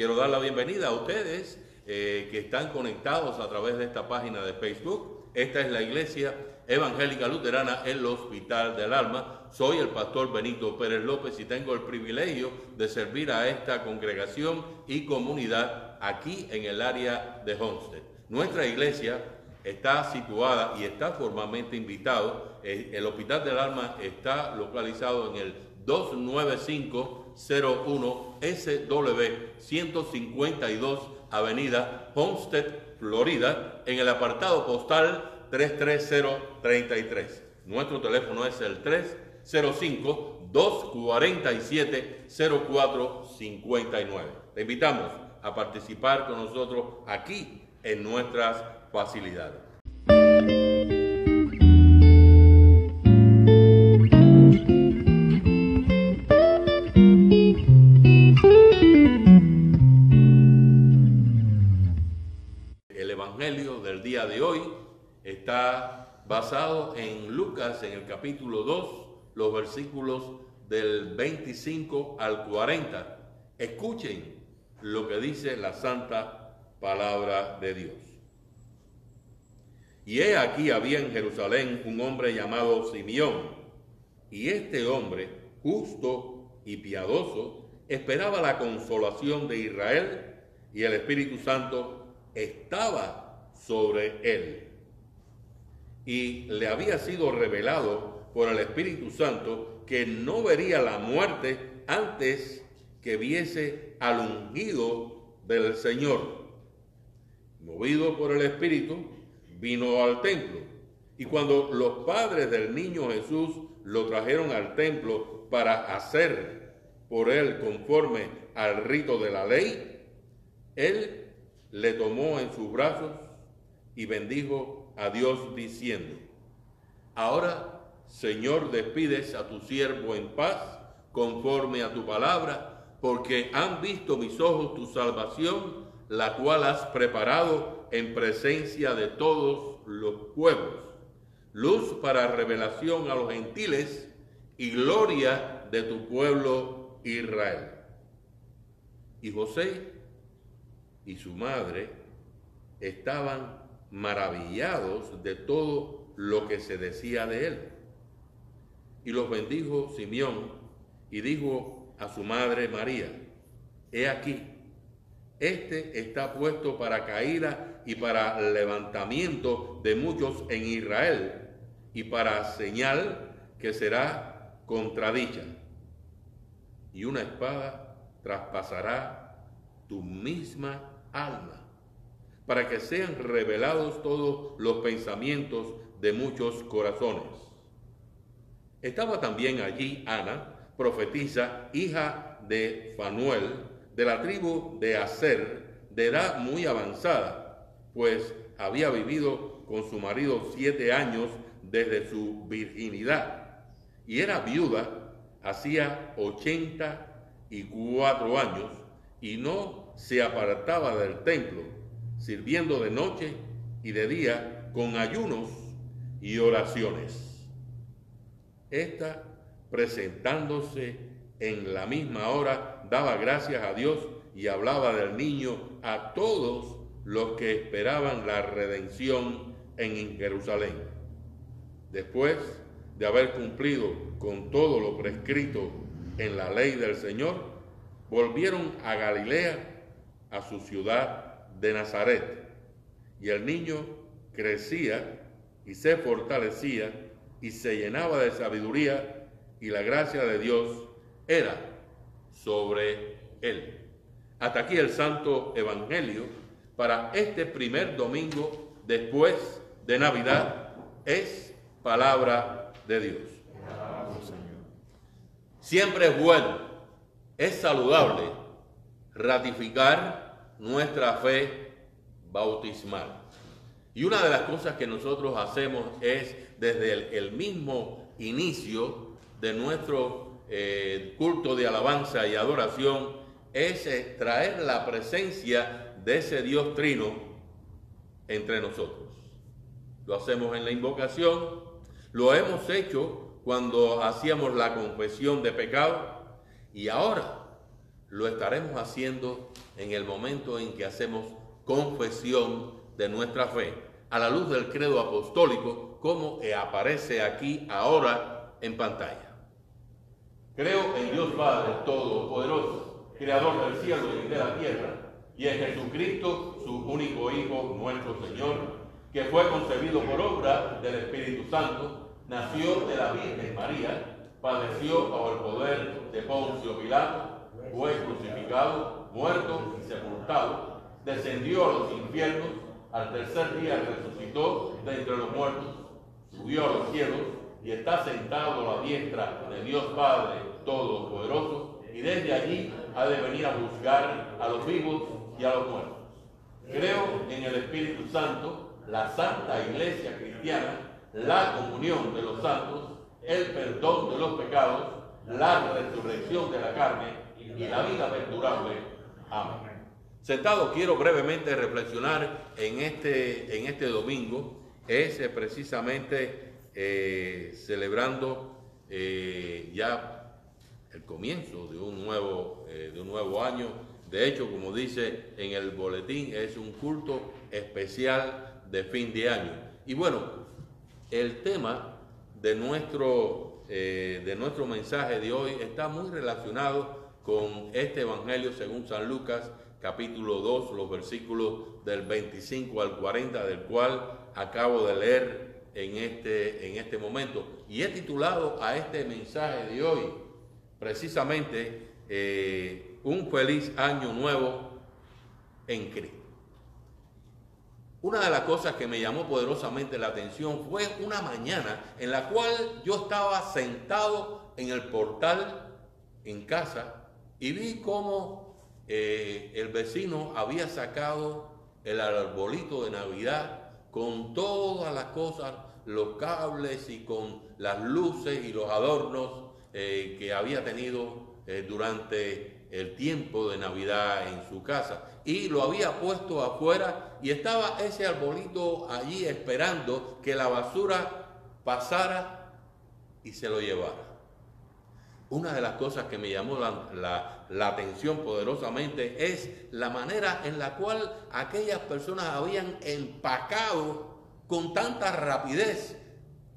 Quiero dar la bienvenida a ustedes eh, que están conectados a través de esta página de Facebook. Esta es la Iglesia Evangélica Luterana El Hospital del Alma. Soy el pastor Benito Pérez López y tengo el privilegio de servir a esta congregación y comunidad aquí en el área de Homestead. Nuestra iglesia está situada y está formalmente invitado. Eh, el Hospital del Alma está localizado en el 295 01SW 152 Avenida Homestead, Florida, en el apartado postal 33033. Nuestro teléfono es el 305-247-0459. Te invitamos a participar con nosotros aquí en nuestras facilidades. Basado en Lucas en el capítulo 2, los versículos del 25 al 40. Escuchen lo que dice la santa palabra de Dios. Y he aquí había en Jerusalén un hombre llamado Simeón, y este hombre, justo y piadoso, esperaba la consolación de Israel, y el Espíritu Santo estaba sobre él. Y le había sido revelado por el Espíritu Santo que no vería la muerte antes que viese al ungido del Señor. Movido por el Espíritu, vino al templo. Y cuando los padres del niño Jesús lo trajeron al templo para hacer por él conforme al rito de la ley, él le tomó en sus brazos y bendijo a Dios diciendo, ahora Señor despides a tu siervo en paz conforme a tu palabra, porque han visto mis ojos tu salvación, la cual has preparado en presencia de todos los pueblos, luz para revelación a los gentiles y gloria de tu pueblo Israel. Y José y su madre estaban maravillados de todo lo que se decía de él. Y los bendijo Simeón y dijo a su madre María, he aquí, este está puesto para caída y para levantamiento de muchos en Israel y para señal que será contradicha. Y una espada traspasará tu misma alma, para que sean revelados todos los pensamientos de muchos corazones. Estaba también allí Ana, profetisa, hija de Fanuel, de la tribu de Aser, de edad muy avanzada, pues había vivido con su marido siete años desde su virginidad, y era viuda hacía ochenta y cuatro años, y no se apartaba del templo, sirviendo de noche y de día con ayunos y oraciones. Esta, presentándose en la misma hora, daba gracias a Dios y hablaba del niño a todos los que esperaban la redención en Jerusalén. Después de haber cumplido con todo lo prescrito en la ley del Señor, volvieron a Galilea a su ciudad de Nazaret. Y el niño crecía y se fortalecía y se llenaba de sabiduría y la gracia de Dios era sobre él. Hasta aquí el Santo Evangelio para este primer domingo después de Navidad es palabra de Dios. Siempre es bueno, es saludable ratificar nuestra fe bautismal. Y una de las cosas que nosotros hacemos es desde el, mismo inicio de nuestro eh, culto de alabanza y adoración, es eh, traer la presencia de ese Dios trino entre nosotros. Lo hacemos en la invocación, lo hemos hecho cuando hacíamos la confesión de pecado y ahora lo estaremos haciendo en el momento en que hacemos confesión de nuestra fe, a la luz del credo apostólico, como aparece aquí ahora en pantalla. Creo en Dios Padre Todopoderoso, Creador del cielo y de la tierra, y en Jesucristo, su único Hijo, nuestro Señor, que fue concebido por obra del Espíritu Santo, nació de la Virgen María, padeció bajo el poder de Poncio Pilato, fue crucificado, muerto y sepultado, descendió a los infiernos, al tercer día resucitó de entre los muertos, subió a los cielos y está sentado a la diestra de Dios Padre Todopoderoso, y desde allí ha de venir a juzgar a los vivos y a los muertos. Creo en el Espíritu Santo, la Santa Iglesia Cristiana, la comunión de los santos, el perdón de los pecados, la resurrección de la carne y la vida perdurable. Amén. Sentado quiero brevemente reflexionar en este, en este domingo, es eh, precisamente eh, celebrando eh, ya el comienzo de un, nuevo, de un nuevo año. De hecho, como dice en el boletín, es un culto especial de fin de año. Y bueno, el tema de nuestro, de nuestro mensaje de hoy está muy relacionado con este Evangelio según San Lucas, capítulo 2, los versículos del 25 al 40, del cual acabo de leer en este, en este momento. Y he titulado a este mensaje de hoy precisamente eh, Un feliz año nuevo en Cristo. Una de las cosas que me llamó poderosamente la atención fue una mañana en la cual yo estaba sentado en el portal en casa y vi cómo eh, el vecino había sacado el arbolito de Navidad con todas las cosas, los cables y con las luces y los adornos eh, que había tenido eh, durante el tiempo de Navidad en su casa. Y lo había puesto afuera y estaba ese arbolito allí esperando que la basura pasara y se lo llevara una de las cosas que me llamó la, atención poderosamente es la manera en la cual aquellas personas habían empacado con tanta rapidez,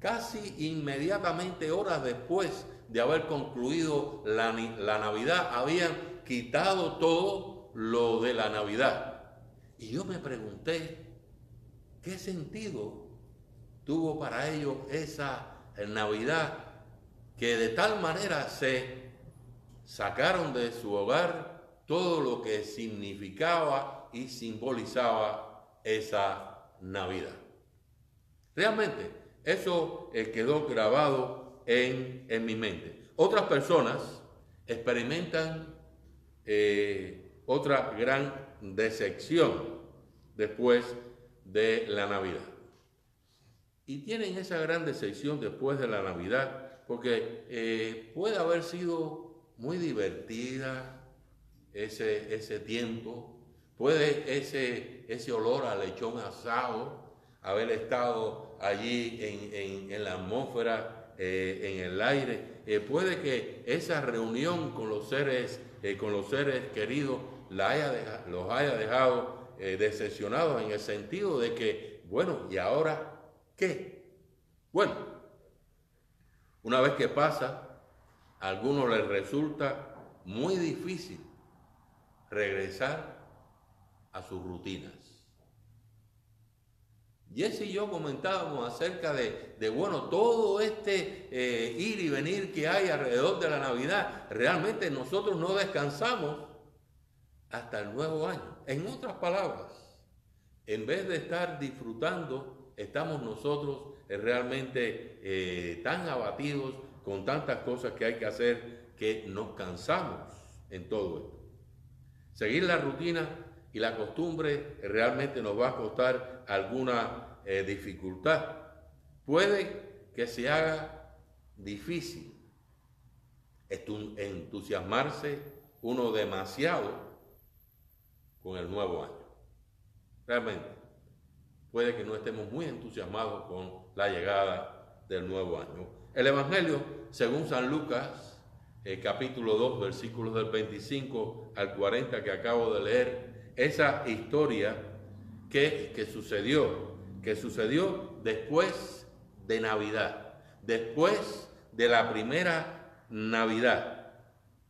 casi inmediatamente horas después de haber concluido la, Navidad, habían quitado todo lo de la Navidad. Y yo me pregunté, ¿qué sentido tuvo para ellos esa Navidad que de tal manera se sacaron de su hogar todo lo que significaba y simbolizaba esa Navidad. Realmente, eso eh, quedó grabado en, mi mente. Otras personas experimentan eh, otra gran decepción después de la Navidad. Y tienen esa gran decepción después de la Navidad porque eh, puede haber sido muy divertida ese, ese tiempo, puede ese, ese olor a lechón asado, haber estado allí en, la atmósfera, eh, en el aire, eh, puede que esa reunión con los seres, con los seres queridos la haya los haya dejado decepcionados en el sentido de que, bueno, ¿y ahora qué? Bueno, una vez que pasa, a algunos les resulta muy difícil regresar a sus rutinas. Jesse y yo comentábamos acerca de, bueno, todo este eh, ir y venir que hay alrededor de la Navidad. Realmente nosotros no descansamos hasta el nuevo año. En otras palabras, en vez de estar disfrutando, estamos nosotros realmente eh, tan abatidos con tantas cosas que hay que hacer que nos cansamos en todo esto. Seguir la rutina y la costumbre realmente nos va a costar alguna eh, dificultad. Puede que se haga difícil entusiasmarse uno demasiado con el nuevo año. Realmente, puede que no estemos muy entusiasmados con la llegada del nuevo año. El Evangelio, según San Lucas, el capítulo 2, versículos del 25 al 40 que acabo de leer, esa historia que, que sucedió, que sucedió después de Navidad, después de la primera Navidad.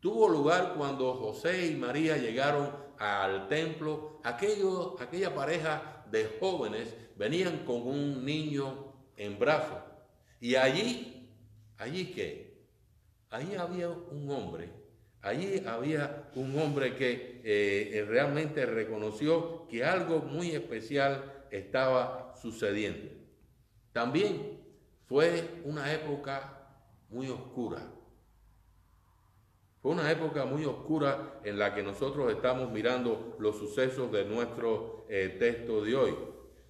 Tuvo lugar cuando José y María llegaron al templo, aquello, aquella pareja de jóvenes venían con un niño en brazos. Y allí, allí qué? Allí había un hombre, allí había un hombre que eh, realmente reconoció que algo muy especial estaba sucediendo. También fue una época muy oscura. Fue una época muy oscura en la que nosotros estamos mirando los sucesos de nuestro eh, texto de hoy.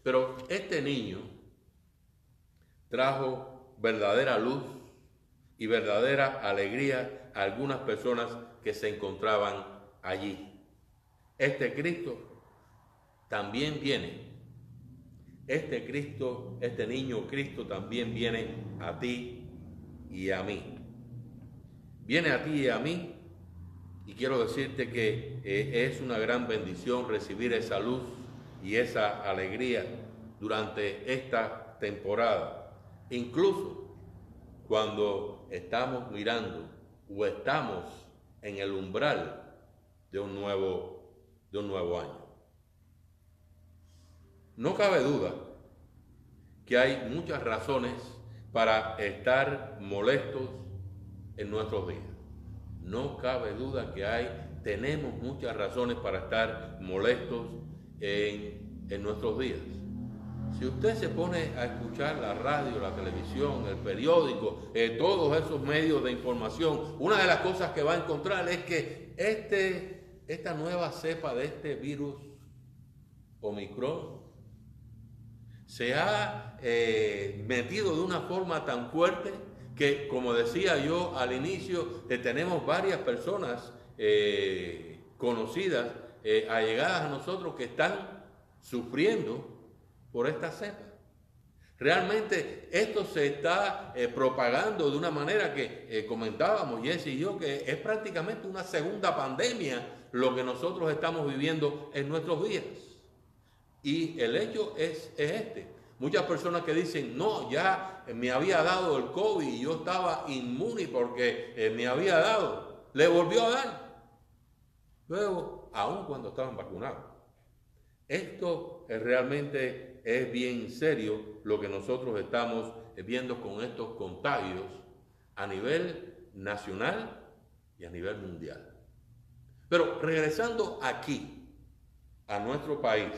Pero este niño trajo verdadera luz y verdadera alegría a algunas personas que se encontraban allí. Este Cristo también viene. Este Cristo, este niño Cristo también viene a ti y a mí viene a ti y a mí y quiero decirte que eh, es una gran bendición recibir esa luz y esa alegría durante esta temporada. Incluso cuando estamos mirando o estamos en el umbral de un nuevo, de un nuevo año. No cabe duda que hay muchas razones para estar molestos en nuestros días. No cabe duda que hay, tenemos muchas razones para estar molestos en, en nuestros días. Si usted se pone a escuchar la radio, la televisión, el periódico, eh, todos esos medios de información, una de las cosas que va a encontrar es que este, esta nueva cepa de este virus Omicron se ha eh, metido de una forma tan fuerte que, como decía yo al inicio, eh, tenemos varias personas eh, conocidas, eh, allegadas a nosotros, que están sufriendo por esta cepa. Realmente esto se está propagando de una manera que comentábamos Jesse y yo, que es prácticamente una segunda pandemia lo que nosotros estamos viviendo en nuestros días. Y el hecho es, es este. Muchas personas que dicen, no, ya me había dado el COVID y yo estaba inmune porque eh, me había dado. Le volvió a dar. Luego, aún cuando estaban vacunados. Esto realmente es bien serio lo que nosotros estamos viendo con estos contagios a nivel nacional y a nivel mundial. Pero regresando aquí, a nuestro país,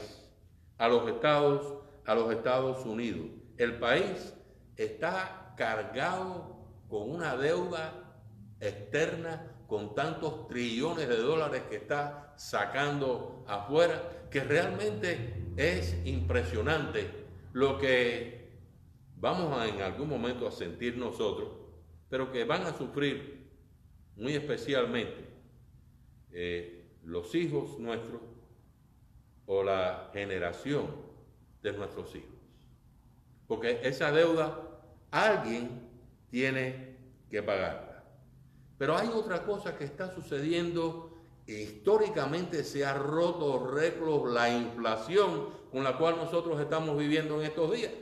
a los Estados a los Estados Unidos. El país está cargado con una deuda externa con tantos trillones de dólares que está sacando afuera, que realmente es impresionante lo que vamos en algún momento a sentir nosotros, pero que van a sufrir muy especialmente eh, los hijos nuestros o la generación de nuestros hijos. Porque esa deuda alguien tiene que pagarla. Pero hay otra cosa que está sucediendo. Históricamente se ha roto récords la inflación con la cual nosotros estamos viviendo en estos días.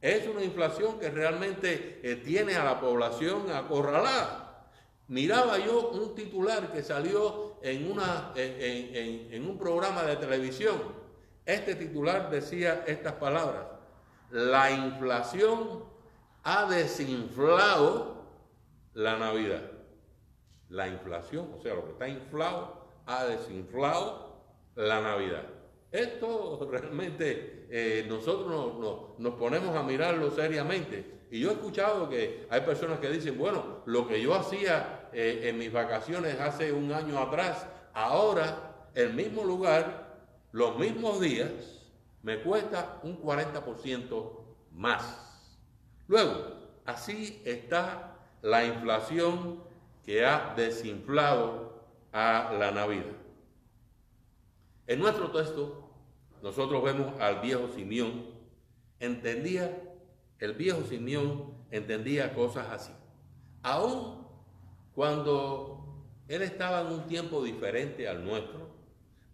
Es una inflación que realmente eh, tiene a la población acorralada. Miraba yo un titular que salió en, una, en un programa de televisión este titular decía estas palabras, la inflación ha desinflado la Navidad. La inflación, o sea, lo que está inflado, ha desinflado la Navidad. Esto realmente eh, nosotros nos ponemos a mirarlo seriamente. Y yo he escuchado que hay personas que dicen, bueno, lo que yo hacía eh, en mis vacaciones hace un año atrás, ahora el mismo lugar los mismos días me cuesta un 40% más. Luego, así está la inflación que ha desinflado a la Navidad. En nuestro texto, nosotros vemos al viejo Simeón, entendía, el viejo Simeón entendía cosas así. Aún cuando él estaba en un tiempo diferente al nuestro,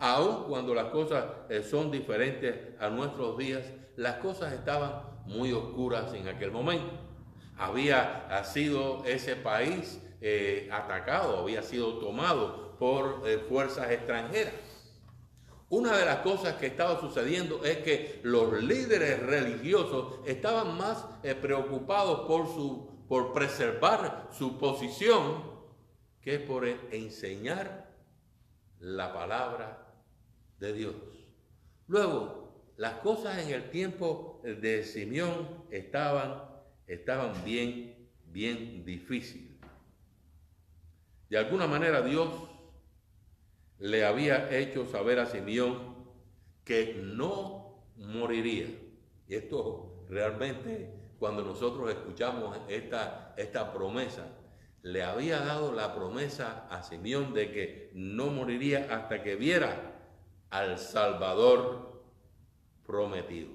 aun cuando las cosas eh, son diferentes a nuestros días, las cosas estaban muy oscuras en aquel momento. Había sido ese país eh, atacado, había sido tomado por eh, fuerzas extranjeras. Una de las cosas que estaba sucediendo es que los líderes religiosos estaban más preocupados por, su, por preservar su posición que por enseñar la palabra de Dios. Luego, las cosas en el tiempo de Simeón estaban, estaban bien, bien difíciles. De alguna manera Dios le había hecho saber a Simeón que no moriría. Y esto realmente, cuando nosotros escuchamos esta, esta promesa, le había dado la promesa a Simeón de que no moriría hasta que viera al Salvador prometido.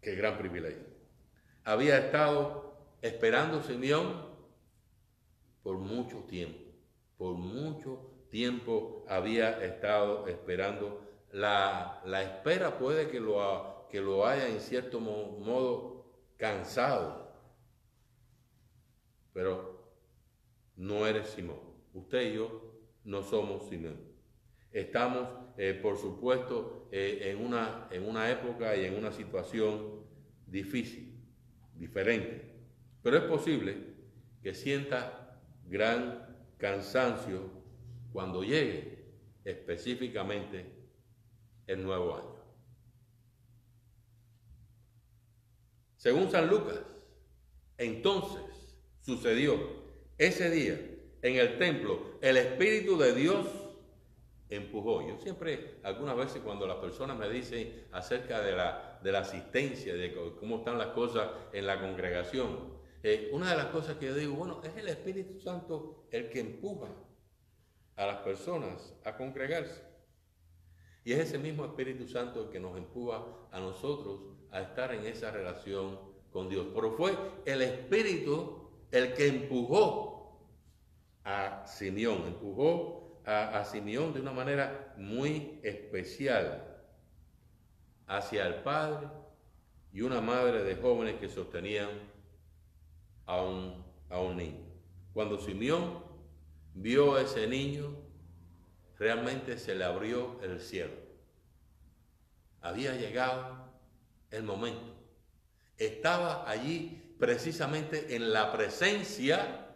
Qué gran privilegio. Había estado esperando Simeón por mucho tiempo. Por mucho tiempo había estado esperando. La, espera puede que lo, que lo haya en cierto modo cansado. Pero no eres Simón. Usted y yo no somos Simón. Estamos, eh, por supuesto, eh, en, una, en una época y en una situación difícil, diferente. Pero es posible que sienta gran cansancio cuando llegue específicamente el nuevo año. Según San Lucas, entonces sucedió ese día en el templo el Espíritu de Dios empujó. Yo siempre, algunas veces cuando las personas me dicen acerca de la, de la asistencia, de cómo están las cosas en la congregación, eh, una de las cosas que yo digo, bueno, es el Espíritu Santo el que empuja a las personas a congregarse. Y es ese mismo Espíritu Santo el que nos empuja a nosotros a estar en esa relación con Dios. Pero fue el Espíritu el que empujó a Simeón, empujó a, Simeón de una manera muy especial hacia el padre y una madre de jóvenes que sostenían a un, a un niño. Cuando Simeón vio a ese niño, realmente se le abrió el cielo. Había llegado el momento. Estaba allí precisamente en la presencia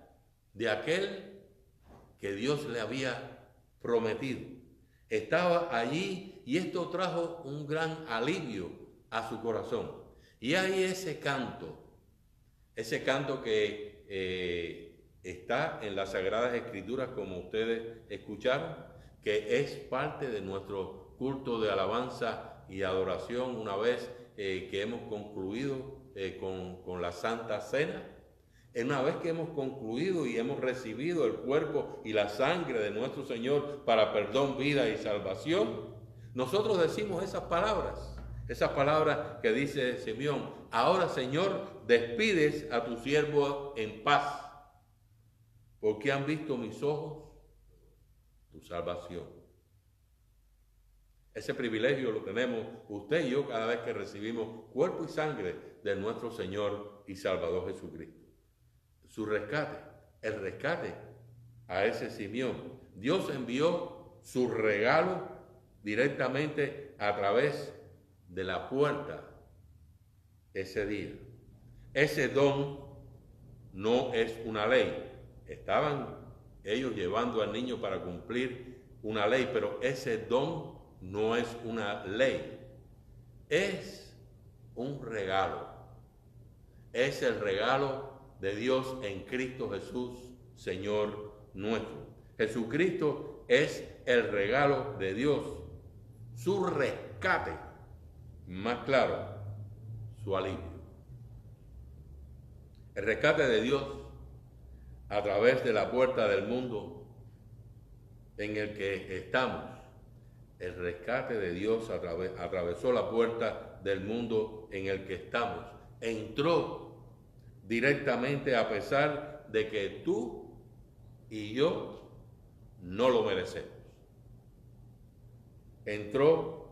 de aquel que Dios le había prometido. Estaba allí y esto trajo un gran alivio a su corazón. Y hay ese canto, ese canto que eh, está en las Sagradas Escrituras, como ustedes escucharon, que es parte de nuestro culto de alabanza y adoración una vez eh, que hemos concluido eh, con, con la Santa Cena una vez que hemos concluido y hemos recibido el cuerpo y la sangre de nuestro Señor para perdón, vida y salvación, nosotros decimos esas palabras, esas palabras que dice Simeón, ahora Señor, despides a tu siervo en paz, porque han visto mis ojos tu salvación. Ese privilegio lo tenemos usted y yo cada vez que recibimos cuerpo y sangre de nuestro Señor y Salvador Jesucristo su rescate, el rescate a ese Simeón. Dios envió su regalo directamente a través de la puerta ese día. Ese don no es una ley. Estaban ellos llevando al niño para cumplir una ley, pero ese don no es una ley. Es un regalo. Es el regalo de Dios en Cristo Jesús, Señor nuestro. Jesucristo es el regalo de Dios, su rescate, más claro, su alivio. El rescate de Dios a través de la puerta del mundo en el que estamos. El rescate de Dios atravesó la puerta del mundo en el que estamos. Entró directamente a pesar de que tú y yo no lo merecemos. Entró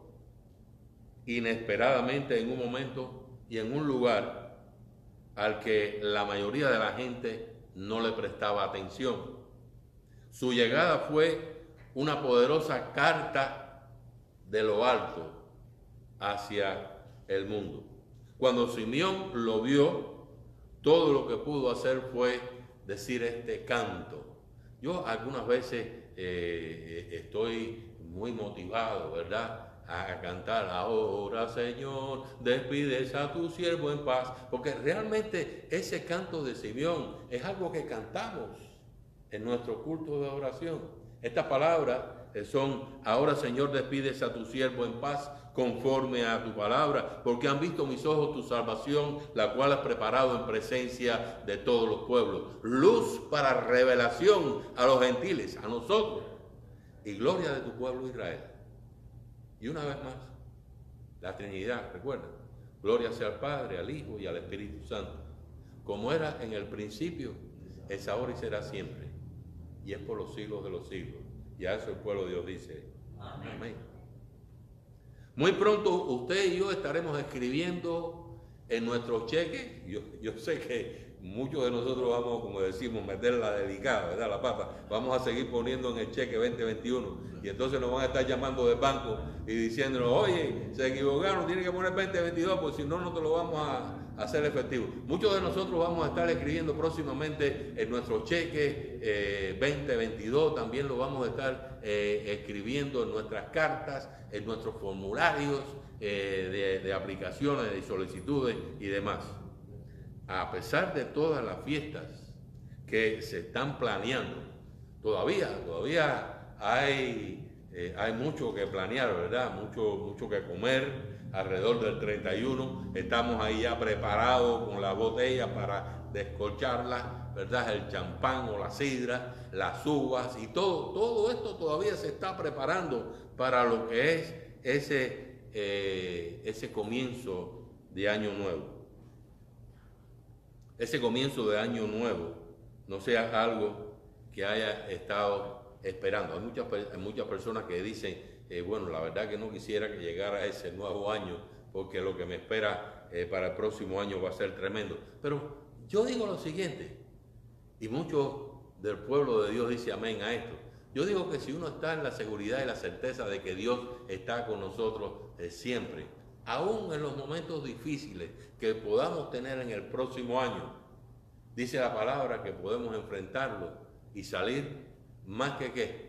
inesperadamente en un momento y en un lugar al que la mayoría de la gente no le prestaba atención. Su llegada fue una poderosa carta de lo alto hacia el mundo. Cuando Simeón lo vio, todo lo que pudo hacer fue decir este canto. Yo algunas veces eh, estoy muy motivado, ¿verdad? A cantar ahora, Señor, despides a tu siervo en paz, porque realmente ese canto de Simeón es algo que cantamos en nuestro culto de oración. Estas palabras son, ahora Señor, despides a tu siervo en paz conforme a tu palabra, porque han visto mis ojos tu salvación, la cual has preparado en presencia de todos los pueblos. Luz para revelación a los gentiles, a nosotros, y gloria de tu pueblo Israel. Y una vez más, la Trinidad, recuerda, gloria sea al Padre, al Hijo y al Espíritu Santo, como era en el principio, es ahora y será siempre, y es por los siglos de los siglos. Y a eso el pueblo de Dios dice, amén. Muy pronto usted y yo estaremos escribiendo en nuestros cheques. Yo, yo sé que muchos de nosotros vamos, como decimos, meter la delicada, ¿verdad? La papa. Vamos a seguir poniendo en el cheque 2021. Y entonces nos van a estar llamando del banco y diciéndonos, oye, se equivocaron, tiene que poner 2022, porque si no, no te lo vamos a, hacer efectivo. Muchos de nosotros vamos a estar escribiendo próximamente en nuestro cheque 2022, eh, también lo vamos a estar eh, escribiendo en nuestras cartas, en nuestros formularios eh, de, aplicaciones, de solicitudes y demás. A pesar de todas las fiestas que se están planeando, todavía, todavía hay, hay mucho que planear, ¿verdad? Mucho, mucho que comer alrededor del 31. Estamos ahí ya preparados con la botella para descolcharla, ¿verdad? El champán o la sidra, las uvas y todo, todo esto todavía se está preparando para lo que es ese, eh, ese comienzo de año nuevo. Ese comienzo de año nuevo no sea algo que haya estado esperando. Hay muchas, hay muchas personas que dicen, eh, bueno, la verdad que no quisiera que llegara ese nuevo año, porque lo que me espera eh, para el próximo año va a ser tremendo. Pero yo digo lo siguiente, y muchos del pueblo de Dios dice amén a esto. Yo digo que si uno está en la seguridad y la certeza de que Dios está con nosotros eh, siempre, aún en los momentos difíciles que podamos tener en el próximo año, dice la palabra que podemos enfrentarlo y salir más que qué?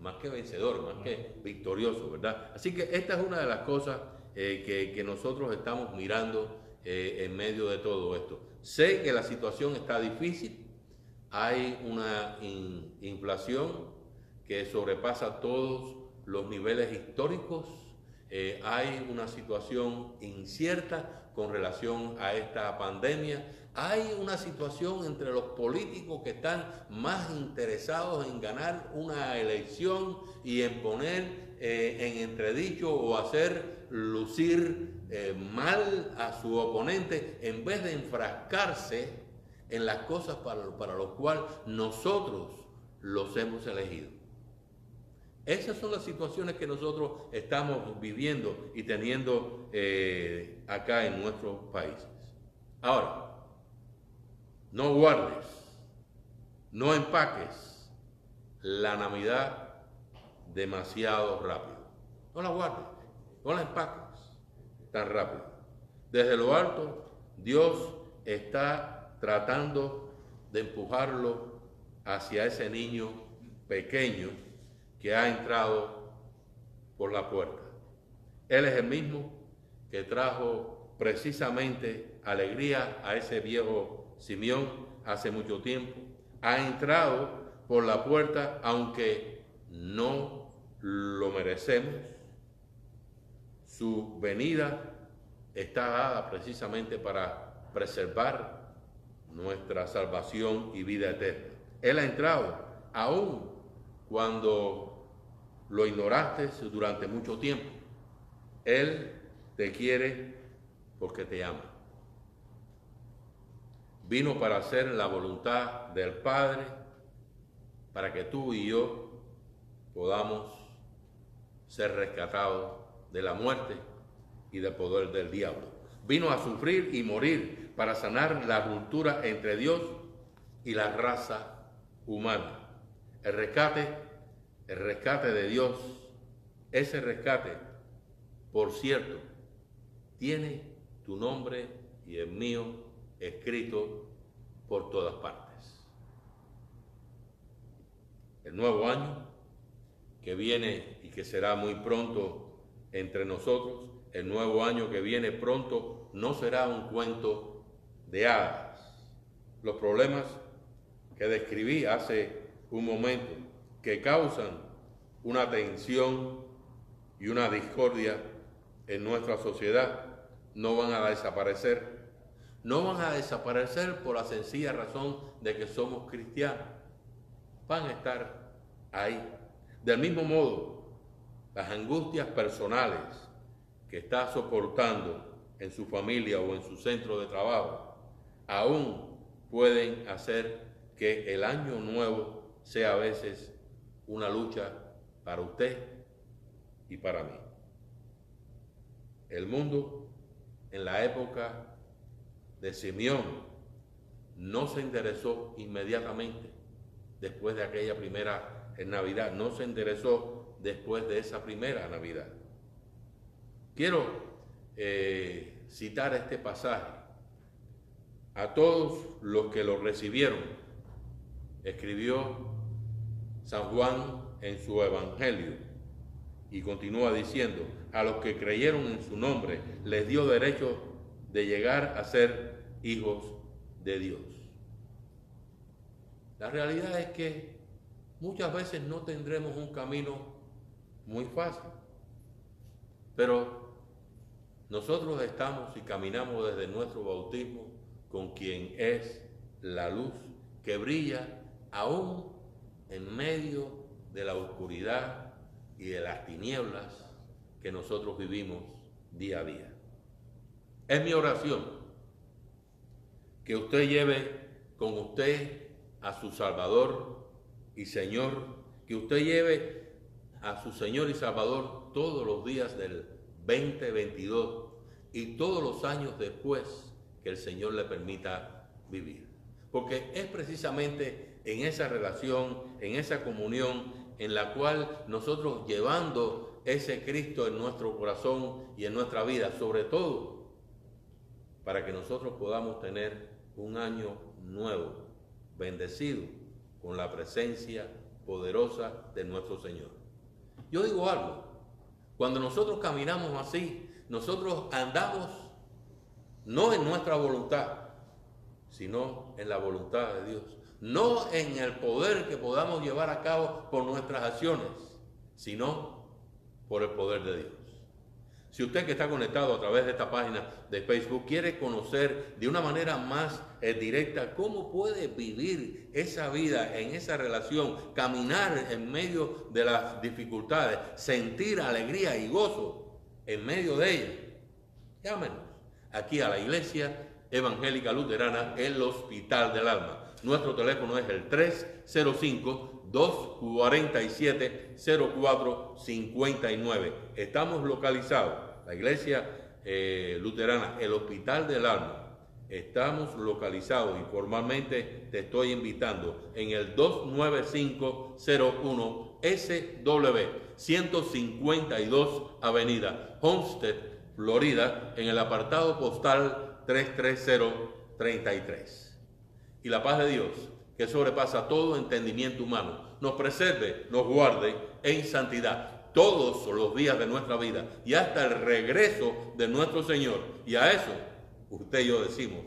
Más que vencedor, más que victorioso, ¿verdad? Así que esta es una de las cosas eh, que, nosotros estamos mirando eh, en medio de todo esto. Sé que la situación está difícil, hay una inflación que sobrepasa todos los niveles históricos, eh, hay una situación incierta con relación a esta pandemia, hay una situación entre los políticos que están más interesados en ganar una elección y en poner eh, en entredicho o hacer lucir eh, mal a su oponente en vez de enfrascarse en las cosas para, para las cuales nosotros los hemos elegido. Esas son las situaciones que nosotros estamos viviendo y teniendo eh, acá en nuestros países. Ahora, no guardes, no empaques la Navidad demasiado rápido. No la guardes, no la empaques tan rápido. Desde lo alto, Dios está tratando de empujarlo hacia ese niño pequeño que ha entrado por la puerta. Él es el mismo que trajo precisamente alegría a ese viejo Simeón hace mucho tiempo, ha entrado por la puerta aunque no lo merecemos. Su venida está dada precisamente para preservar nuestra salvación y vida eterna. Él ha entrado aún cuando lo ignoraste durante mucho tiempo. Él te quiere porque te ama. Vino para hacer la voluntad del Padre, para que tú y yo podamos ser rescatados de la muerte y del poder del diablo. Vino a sufrir y morir para sanar la ruptura entre Dios y la raza humana. El rescate, el rescate de Dios, ese rescate, por cierto, tiene tu nombre y el mío escrito por todas partes. El nuevo año que viene y que será muy pronto entre nosotros, el nuevo año que viene pronto no será un cuento de hadas. Los problemas que describí hace un momento, que causan una tensión y una discordia en nuestra sociedad, no van a desaparecer. No van a desaparecer por la sencilla razón de que somos cristianos. Van a estar ahí. Del mismo modo, las angustias personales que está soportando en su familia o en su centro de trabajo, aún pueden hacer que el año nuevo sea a veces una lucha para usted y para mí. El mundo en la época de Simeón no se interesó inmediatamente después de aquella primera Navidad, no se interesó después de esa primera Navidad. Quiero eh, citar este pasaje. A todos los que lo recibieron, escribió San Juan en su Evangelio y continúa diciendo, a los que creyeron en su nombre les dio derecho de llegar a ser hijos de Dios. La realidad es que muchas veces no tendremos un camino muy fácil, pero nosotros estamos y caminamos desde nuestro bautismo con quien es la luz que brilla aún en medio de la oscuridad y de las tinieblas que nosotros vivimos día a día. Es mi oración que usted lleve con usted a su Salvador y Señor, que usted lleve a su Señor y Salvador todos los días del 2022 y todos los años después que el Señor le permita vivir. Porque es precisamente en esa relación, en esa comunión en la cual nosotros llevando ese Cristo en nuestro corazón y en nuestra vida, sobre todo para que nosotros podamos tener un año nuevo, bendecido, con la presencia poderosa de nuestro Señor. Yo digo algo, cuando nosotros caminamos así, nosotros andamos no en nuestra voluntad, sino en la voluntad de Dios no en el poder que podamos llevar a cabo por nuestras acciones, sino por el poder de Dios. Si usted que está conectado a través de esta página de Facebook quiere conocer de una manera más eh, directa cómo puede vivir esa vida en esa relación, caminar en medio de las dificultades, sentir alegría y gozo en medio de ellas, llámenos aquí a la iglesia evangélica luterana, el Hospital del Alma. Nuestro teléfono es el 305-247-0459. Estamos localizados, la iglesia eh, luterana, el Hospital del Alma. Estamos localizados y formalmente te estoy invitando en el 29501 SW 152 Avenida Homestead, Florida, en el apartado postal 33033 y la paz de Dios, que sobrepasa todo entendimiento humano, nos preserve, nos guarde en santidad todos los días de nuestra vida y hasta el regreso de nuestro Señor. Y a eso usted y yo decimos,